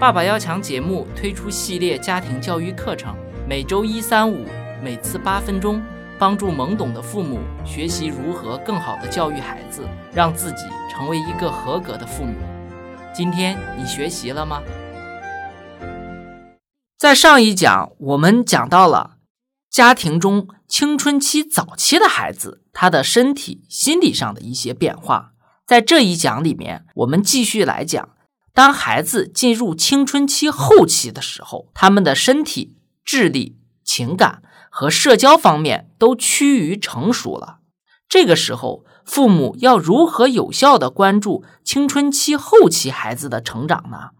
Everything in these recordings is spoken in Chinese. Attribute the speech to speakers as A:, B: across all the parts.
A: 爸爸要强节目推出系列家庭教育课程，每周一、三、五，每次八分钟，帮助懵懂的父母学习如何更好的教育孩子，让自己成为一个合格的父母。今天你学习了吗？在上一讲，我们讲到了家庭中青春期早期的孩子，他的身体、心理上的一些变化。在这一讲里面，我们继续来讲。当孩子进入青春期后期的时候，他们的身体、智力、情感和社交方面都趋于成熟了。这个时候，父母要如何有效的关注青春期后期孩子的成长呢？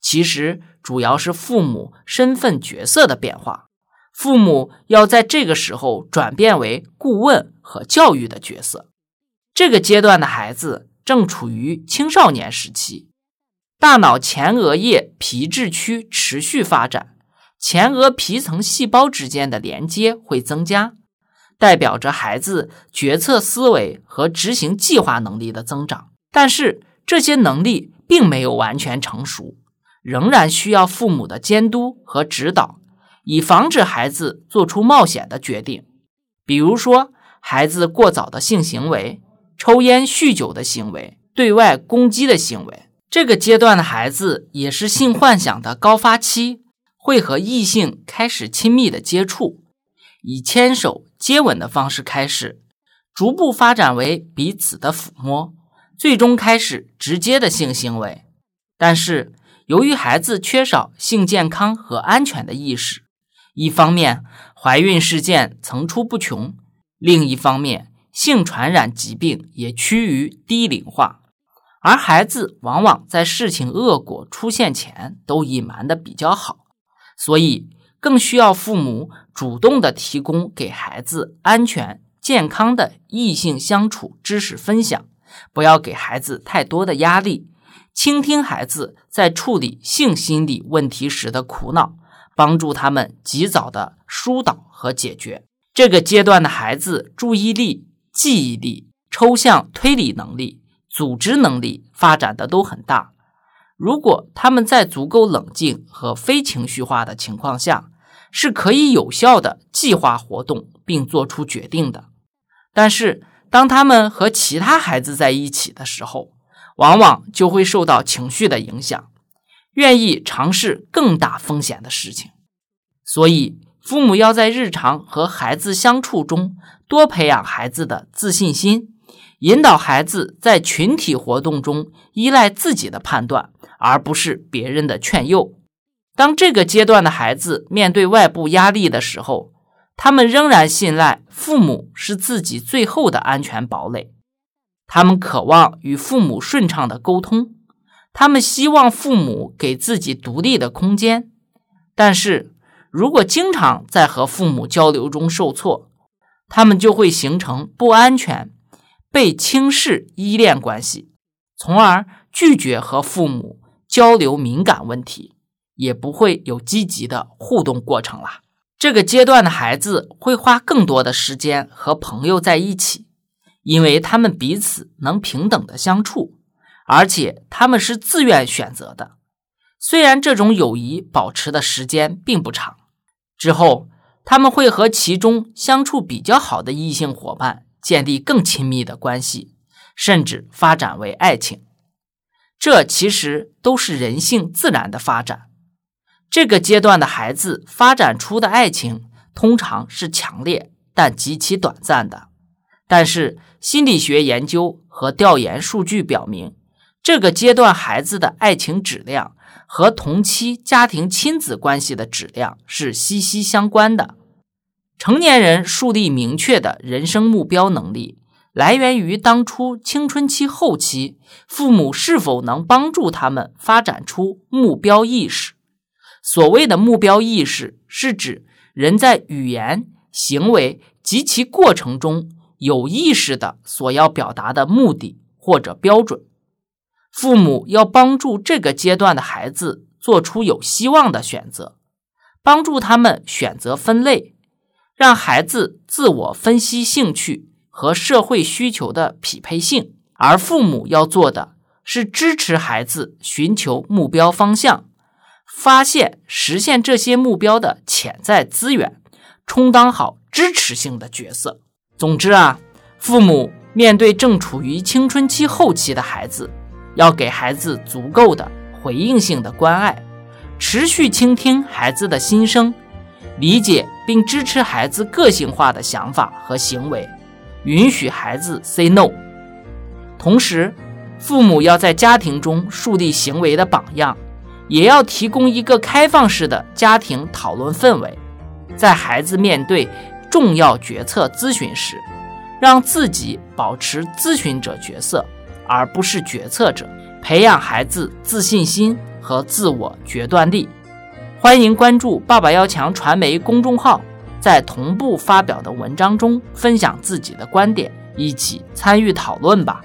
A: 其实主要是父母身份角色的变化。父母要在这个时候转变为顾问和教育的角色。这个阶段的孩子正处于青少年时期。大脑前额叶皮质区持续发展，前额皮层细胞之间的连接会增加，代表着孩子决策思维和执行计划能力的增长。但是这些能力并没有完全成熟，仍然需要父母的监督和指导，以防止孩子做出冒险的决定，比如说孩子过早的性行为、抽烟酗酒的行为、对外攻击的行为。这个阶段的孩子也是性幻想的高发期，会和异性开始亲密的接触，以牵手、接吻的方式开始，逐步发展为彼此的抚摸，最终开始直接的性行为。但是，由于孩子缺少性健康和安全的意识，一方面怀孕事件层出不穷，另一方面性传染疾病也趋于低龄化。而孩子往往在事情恶果出现前都隐瞒的比较好，所以更需要父母主动的提供给孩子安全健康的异性相处知识分享，不要给孩子太多的压力，倾听孩子在处理性心理问题时的苦恼，帮助他们及早的疏导和解决。这个阶段的孩子注意力、记忆力、抽象推理能力。组织能力发展的都很大，如果他们在足够冷静和非情绪化的情况下，是可以有效的计划活动并做出决定的。但是，当他们和其他孩子在一起的时候，往往就会受到情绪的影响，愿意尝试更大风险的事情。所以，父母要在日常和孩子相处中多培养孩子的自信心。引导孩子在群体活动中依赖自己的判断，而不是别人的劝诱。当这个阶段的孩子面对外部压力的时候，他们仍然信赖父母是自己最后的安全堡垒。他们渴望与父母顺畅的沟通，他们希望父母给自己独立的空间。但是如果经常在和父母交流中受挫，他们就会形成不安全。被轻视依恋关系，从而拒绝和父母交流敏感问题，也不会有积极的互动过程了。这个阶段的孩子会花更多的时间和朋友在一起，因为他们彼此能平等的相处，而且他们是自愿选择的。虽然这种友谊保持的时间并不长，之后他们会和其中相处比较好的异性伙伴。建立更亲密的关系，甚至发展为爱情，这其实都是人性自然的发展。这个阶段的孩子发展出的爱情通常是强烈但极其短暂的。但是心理学研究和调研数据表明，这个阶段孩子的爱情质量和同期家庭亲子关系的质量是息息相关的。成年人树立明确的人生目标能力，来源于当初青春期后期父母是否能帮助他们发展出目标意识。所谓的目标意识，是指人在语言、行为及其过程中有意识的所要表达的目的或者标准。父母要帮助这个阶段的孩子做出有希望的选择，帮助他们选择分类。让孩子自我分析兴趣和社会需求的匹配性，而父母要做的是支持孩子寻求目标方向，发现、实现这些目标的潜在资源，充当好支持性的角色。总之啊，父母面对正处于青春期后期的孩子，要给孩子足够的回应性的关爱，持续倾听孩子的心声，理解并支持孩子个性化的想法和行为，允许孩子 say no。同时，父母要在家庭中树立行为的榜样，也要提供一个开放式的家庭讨论氛围，在孩子面对。重要决策咨询时，让自己保持咨询者角色，而不是决策者，培养孩子自信心和自我决断力。欢迎关注“爸爸要强”传媒公众号，在同步发表的文章中分享自己的观点，一起参与讨论吧。